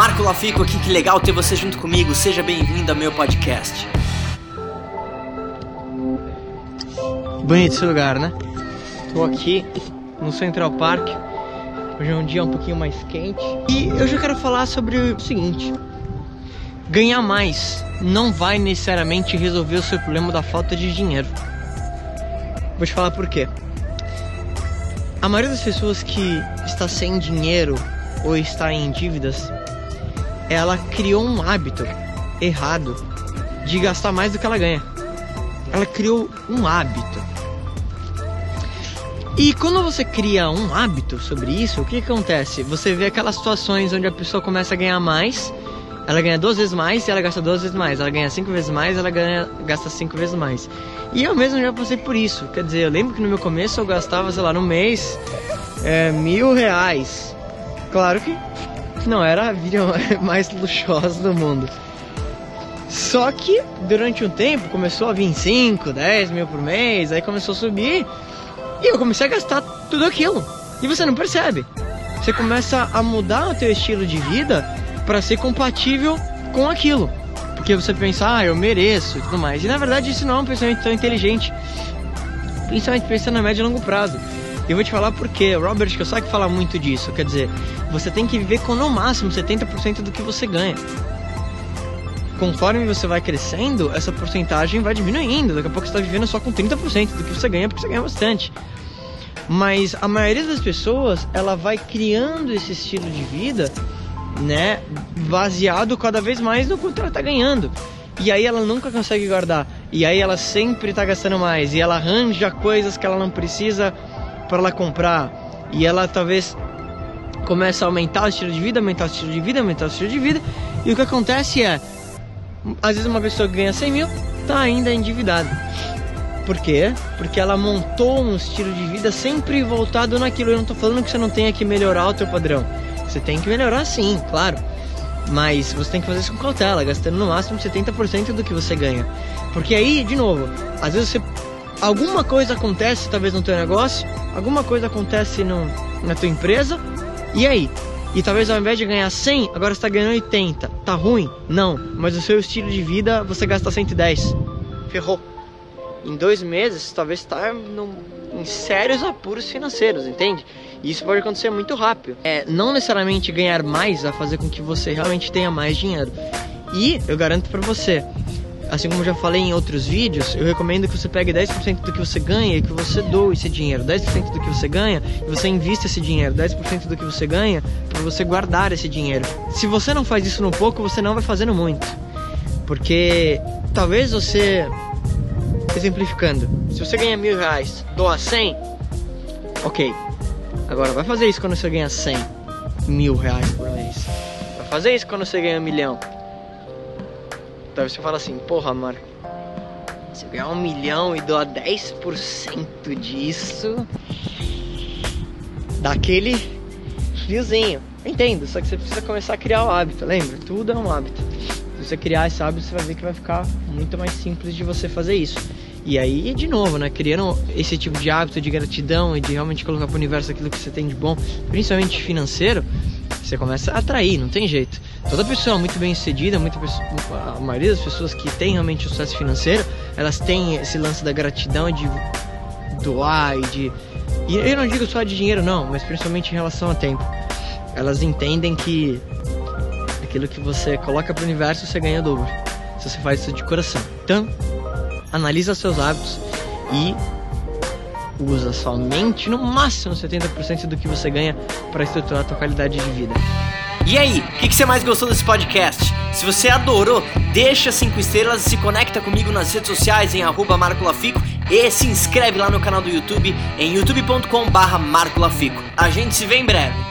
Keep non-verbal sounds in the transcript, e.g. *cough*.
Marco Lafico aqui, que legal ter você junto comigo. Seja bem-vindo ao meu podcast. Bonito esse lugar, né? Tô aqui no Central Park. Hoje é um dia um pouquinho mais quente. E eu já quero falar sobre o seguinte: ganhar mais não vai necessariamente resolver o seu problema da falta de dinheiro. Vou te falar por quê. A maioria das pessoas que está sem dinheiro ou está em dívidas, ela criou um hábito errado de gastar mais do que ela ganha. Ela criou um hábito. E quando você cria um hábito sobre isso, o que, que acontece? Você vê aquelas situações onde a pessoa começa a ganhar mais ela ganha duas vezes mais e ela gasta duas vezes mais. Ela ganha cinco vezes mais ela ganha, gasta cinco vezes mais. E eu mesmo já passei por isso. Quer dizer, eu lembro que no meu começo eu gastava, sei lá, no mês é, mil reais. Claro que não era a vida *laughs* mais luxuosa do mundo. Só que durante um tempo começou a vir 5, 10 mil por mês, aí começou a subir e eu comecei a gastar tudo aquilo. E você não percebe. Você começa a mudar o teu estilo de vida para ser compatível com aquilo. Porque você pensa, ah, eu mereço e tudo mais. E na verdade isso não é um pensamento tão inteligente. Principalmente pensando a médio e longo prazo. E eu vou te falar porque Robert Kiyosaki fala muito disso. Quer dizer, você tem que viver com no máximo 70% do que você ganha. Conforme você vai crescendo, essa porcentagem vai diminuindo. Daqui a pouco você está vivendo só com 30% do que você ganha, porque você ganha bastante. Mas a maioria das pessoas, ela vai criando esse estilo de vida né, baseado cada vez mais no quanto ela tá ganhando. E aí ela nunca consegue guardar. E aí ela sempre tá gastando mais. E ela arranja coisas que ela não precisa para ela comprar. E ela talvez começa a aumentar o estilo de vida, aumentar o estilo de vida, aumentar o estilo de vida. E o que acontece é, às vezes uma pessoa que ganha 100 mil tá ainda endividada. Por quê? Porque ela montou um estilo de vida sempre voltado naquilo. Eu não tô falando que você não tenha que melhorar o teu padrão. Você tem que melhorar sim, claro. Mas você tem que fazer isso com cautela, gastando no máximo 70% do que você ganha. Porque aí, de novo, às vezes você. Alguma coisa acontece, talvez no teu negócio, alguma coisa acontece no, na tua empresa, e aí? E talvez ao invés de ganhar 100, agora você tá ganhando 80. Tá ruim? Não. Mas o seu estilo de vida, você gasta 110. Ferrou. Em dois meses, talvez tá no, em sérios apuros financeiros, entende? E isso pode acontecer muito rápido. É, não necessariamente ganhar mais vai fazer com que você realmente tenha mais dinheiro. E eu garanto para você, assim como já falei em outros vídeos, eu recomendo que você pegue 10% do que você ganha e que você doe esse dinheiro. 10% do que você ganha e você invista esse dinheiro. 10% do que você ganha para você guardar esse dinheiro. Se você não faz isso no pouco, você não vai fazendo muito. Porque talvez você, exemplificando, se você ganha mil reais, doa 100, ok, Agora, vai fazer isso quando você ganha 100 mil reais por mês. Vai fazer isso quando você ganha um milhão. Talvez você fala assim, porra, Marco, se eu ganhar um milhão e doar 10% disso, dá aquele friozinho. Entendo, só que você precisa começar a criar o hábito, lembra? Tudo é um hábito. Se você criar esse hábito, você vai ver que vai ficar muito mais simples de você fazer isso. E aí, de novo, né, criando esse tipo de hábito de gratidão e de realmente colocar para o universo aquilo que você tem de bom, principalmente financeiro, você começa a atrair, não tem jeito. Toda pessoa muito bem sucedida, muita pessoa, a maioria das pessoas que tem realmente sucesso financeiro, elas têm esse lance da gratidão de doar e de. E eu não digo só de dinheiro, não, mas principalmente em relação a tempo. Elas entendem que aquilo que você coloca para o universo você ganha dobro. Se você faz isso de coração. Então, analisa seus hábitos e usa somente no máximo 70% do que você ganha para estruturar a sua qualidade de vida. E aí, o que, que, você mais gostou desse podcast? Se você adorou, deixa 5 estrelas e se conecta comigo nas redes sociais em marcolafico e se inscreve lá no canal do YouTube em youtube.com barra marcolafico. A gente se vê em breve.